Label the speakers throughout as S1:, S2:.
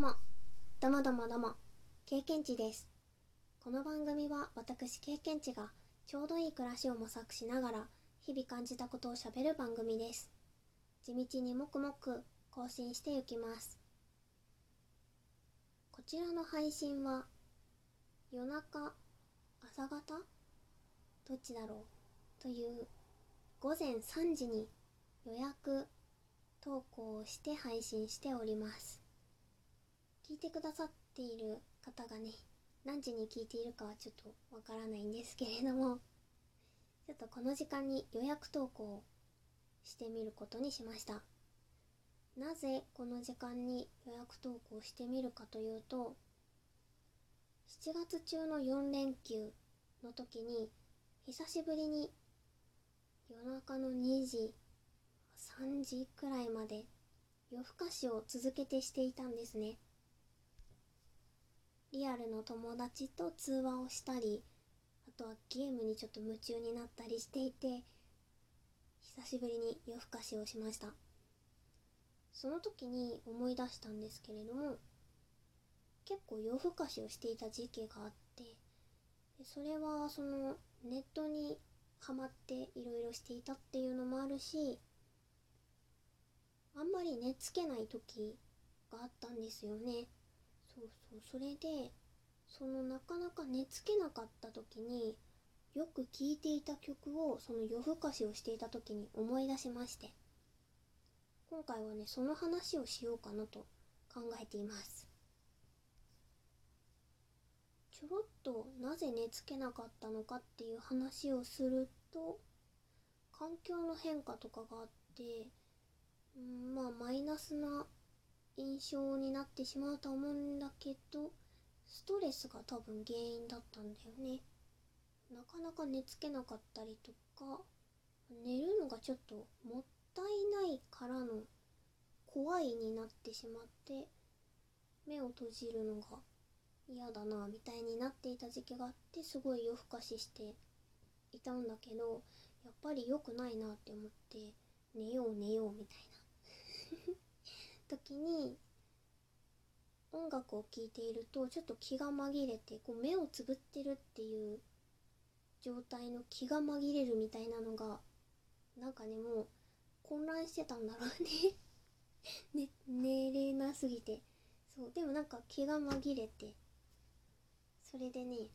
S1: も、どもどもども、経験値です。この番組は私経験値がちょうどいい暮らしを模索しながら日々感じたことをしゃべる番組です。地道にもくもく更新していきます。こちらの配信は夜中、朝方？どっちだろう？という午前3時に予約投稿をして配信しております。聞いてくださっている方がね、何時に聞いているかはちょっとわからないんですけれども、ちょっとこの時間に予約投稿してみることにしました。なぜこの時間に予約投稿してみるかというと、7月中の4連休の時に、久しぶりに夜中の2時、3時くらいまで夜更かしを続けてしていたんですね。リアルの友達と通話をしたり、あとはゲームにちょっと夢中になったりしていて、久しぶりに夜更かしをしました。その時に思い出したんですけれども、結構夜更かしをしていた時期があって、でそれはそのネットにハマっていろいろしていたっていうのもあるし、あんまり寝つけない時があったんですよね。そうそう、それで、そのなかなか寝つけなかった時に、よく聴いていた曲をその夜更かしをしていた時に思い出しまして、今回はね、その話をしようかなと考えています。ちょろっとなぜ寝つけなかったのかっていう話をすると、環境の変化とかがあって、んまあマイナスな印象になってしまうと思うんだけどストレスが多分原因だったんだよね。なかなか寝つけなかったりとか寝るのがちょっともったいないからの怖いになってしまって目を閉じるのが嫌だなみたいになっていた時期があってすごい夜更かししていたんだけどやっぱり良くないなって思って寝よう寝ようみたいな。に音楽を聴いているとちょっと気が紛れてこう目をつぶってるっていう状態の気が紛れるみたいなのがなんかねもう混乱してたんだろうね。ね寝れなすぎて。そうでもなんか気が紛れてそれでね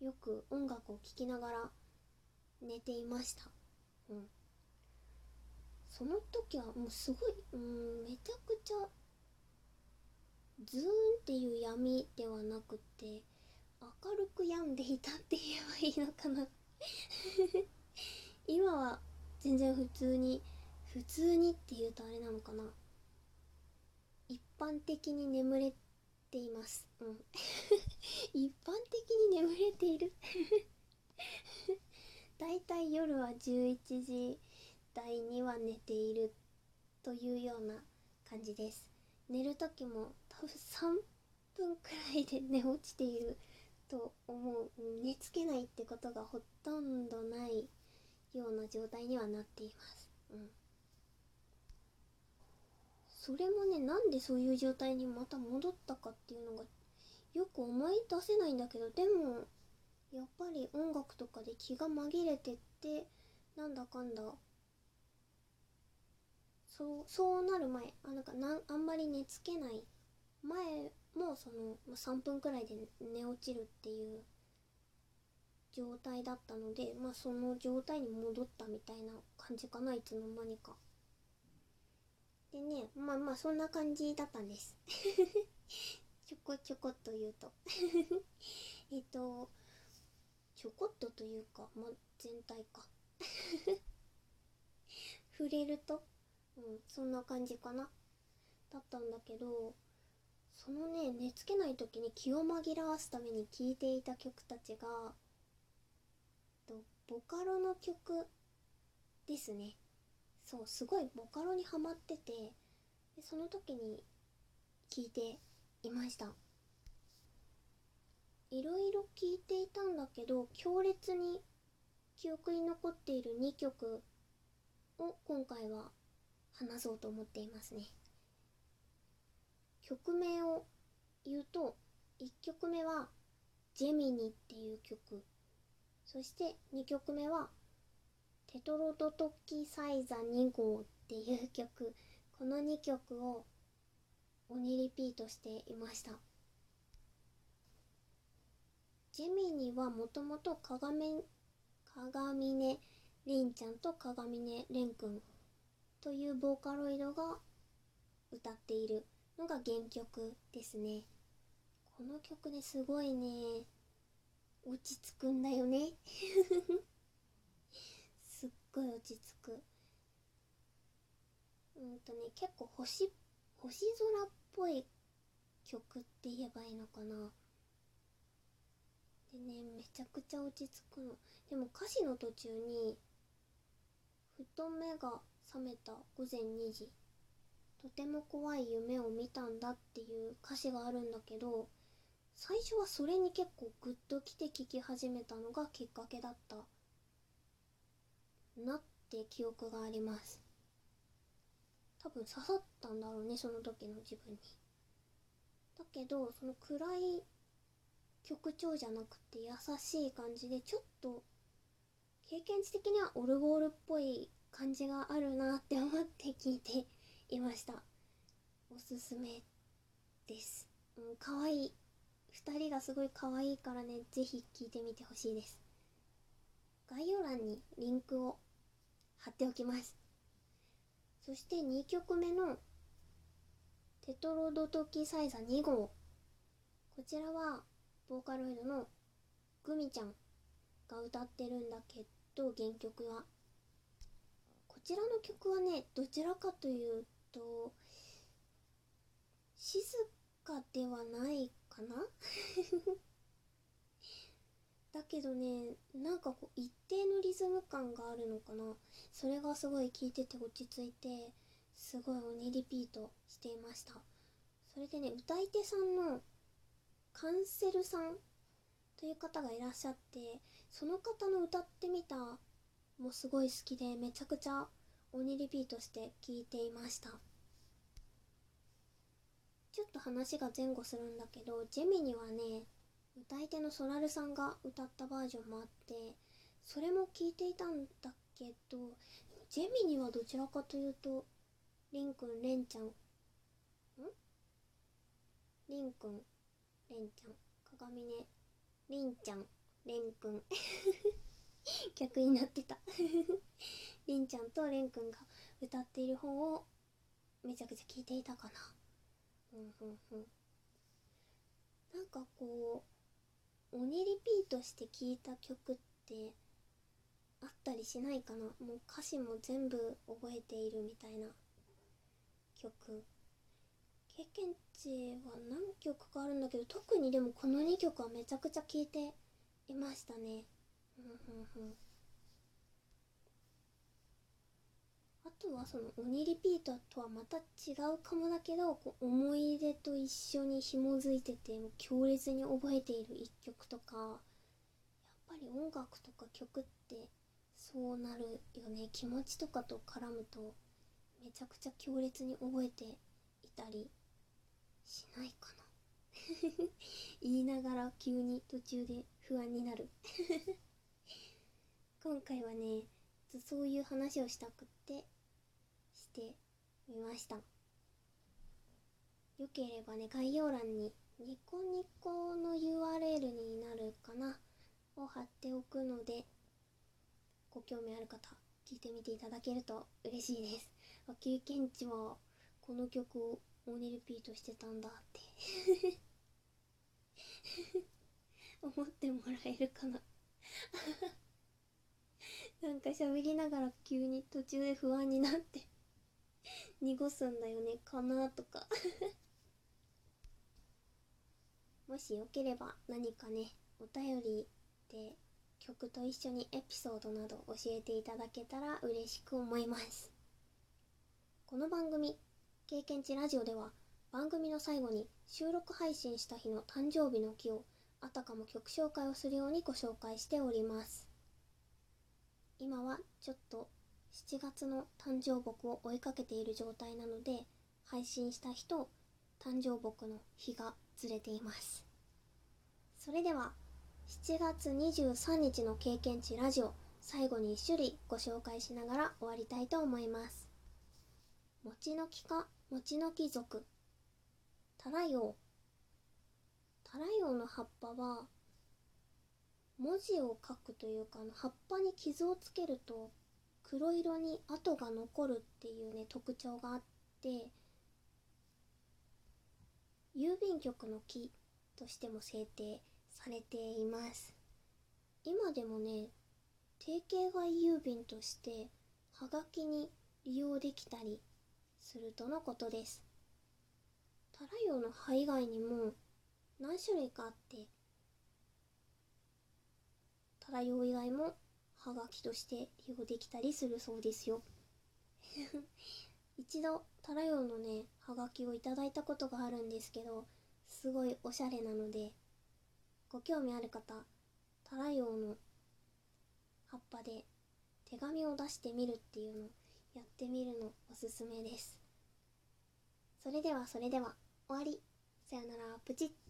S1: よく音楽を聴きながら寝ていました。うん。その時はもうすごい、うん、めちゃくちゃズーンっていう闇ではなくて明るく病んでいたって言えばいいのかな。今は全然普通に普通にって言うとあれなのかな。一般的に眠れています。うん。一般的に眠れている。だいたい夜は11時台には寝ているというような感じです。寝る時も多分3分くらいで寝落ちていると思う。寝つけないってことがほとんどないような状態にはなっています。うん。それもねなんでそういう状態にまた戻ったかっていうのがよく思い出せないんだけどでもやっぱり音楽とかで気が紛れてってなんだかんだそうそうなる前あなんかなんあんまり寝つけない。前もその3分くらいで寝落ちるっていう状態だったのでまあその状態に戻ったみたいな感じかないつの間にか。でねまあまあそんな感じだったんです。ちょこちょこっと言うと。えっとちょこっとというかまあ全体か。触れるとうん、そんな感じかな。だったんだけど、そのね、寝つけない時に気を紛らわすために聴いていた曲たちが、とボカロの曲ですね。そう、すごいボカロにハマってて、でその時に聴いていました。いろいろ聴いていたんだけど、強烈に記憶に残っている2曲を今回は話そうと思っていますね。曲名を言うと1曲目は「ジェミニ」っていう曲。そして2曲目は「テトロドトキサイザ2号」っていう曲。この2曲を鬼リピートしていました。ジェミニはもともと鏡鏡音凛ちゃんと鏡音蓮くんというボーカロイドが歌っているのが原曲ですね。この曲ねすごいね。落ち着くんだよね。すっごい落ち着く。うんとね結構星星空っぽい曲って言えばいいのかな。でねめちゃくちゃ落ち着くの。でも歌詞の途中に「ふと目が覚めた午前2時。とても怖い夢を見たんだ」っていう歌詞があるんだけど最初はそれに結構グッときて聴き始めたのがきっかけだった。なって記憶があります。多分刺さったんだろうねその時の自分に。だけどその暗い曲調じゃなくて優しい感じでちょっと経験値的にはオルゴールっぽい感じがあるなって思って聞いていました。おすすめです。うん可愛い。2人がすごい可愛いからね是非聴いてみてほしいです。概要欄にリンクを貼っておきます。そして2曲目のテトロドトキサイザ2号。こちらはボーカロイドのグミちゃんが歌ってるんだけど原曲は。ちらの曲はねどちらかというと静かではないかな？だけどねなんかこう一定のリズム感があるのかな？それがすごい聴いてて落ち着いてすごい鬼リピートしていました。それでね歌い手さんのカンセルさんという方がいらっしゃってその方の歌ってみたもすごい好きでめちゃくちゃ鬼リピートして聴いていました。ちょっと話が前後するんだけどジェミにはね歌い手のソラルさんが歌ったバージョンもあってそれも聞いていたんだけどジェミにはどちらかというとりんくんれんちゃん。ん？りんくんれんちゃん。鏡ね。りんちゃんれんくん。逆になってた。りんちゃんとれんくんが歌っている方をめちゃくちゃ聞いていたかな。うんうんうん。なんかこう鬼リピートして聴いた曲ってあったりしないかな。もう歌詞も全部覚えているみたいな曲。経験値は何曲かあるんだけど特にでもこの2曲はめちゃくちゃ聴いていましたね。あとはその鬼リピートとはまた違うかもだけどこう思い出と一緒に紐づいてて強烈に覚えている一曲とかやっぱり音楽とか曲ってそうなるよね。気持ちとかと絡むとめちゃくちゃ強烈に覚えていたりしないかな。言いながら急に途中で不安になる。今回はねそういう話をしたくってしてみました。よければね概要欄にニコニコの URL になるかなを貼っておくのでご興味ある方聞いてみていただけると嬉しいです。経験値はこの曲を鬼リピートしてたんだって。思ってもらえるかな。なんか喋りながら急に途中で不安になって 濁すんだよねかなとか。もしよければ何かねお便りで曲と一緒にエピソードなど教えていただけたら嬉しく思います。この番組「経験値ラジオ」では番組の最後に収録配信した日の誕生日の木をあたかも曲紹介をするようにご紹介しております。今はちょっと7月の誕生木を追いかけている状態なので配信した日と誕生木の日がずれています。それでは7月23日の経験値ラジオ最後に1種類ご紹介しながら終わりたいと思います。餅の木か餅の木属タラヨウタラヨウの葉っぱは文字を書くというかあの葉っぱに傷をつけると黒色に跡が残るっていうね特徴があって郵便局の木としても制定されています。今でもね定型外郵便としてはがきに利用できたりするとのことです。タラヨの葉以外にも何種類かあってタラヨウ以外もはがきとして利用できたりするそうですよ。一度タラヨウのねはがきをいただいたことがあるんですけどすごいおしゃれなのでご興味ある方タラヨウの葉っぱで手紙を出してみるっていうのやってみるのおすすめです。それではそれでは終わり。さよなら。プチッ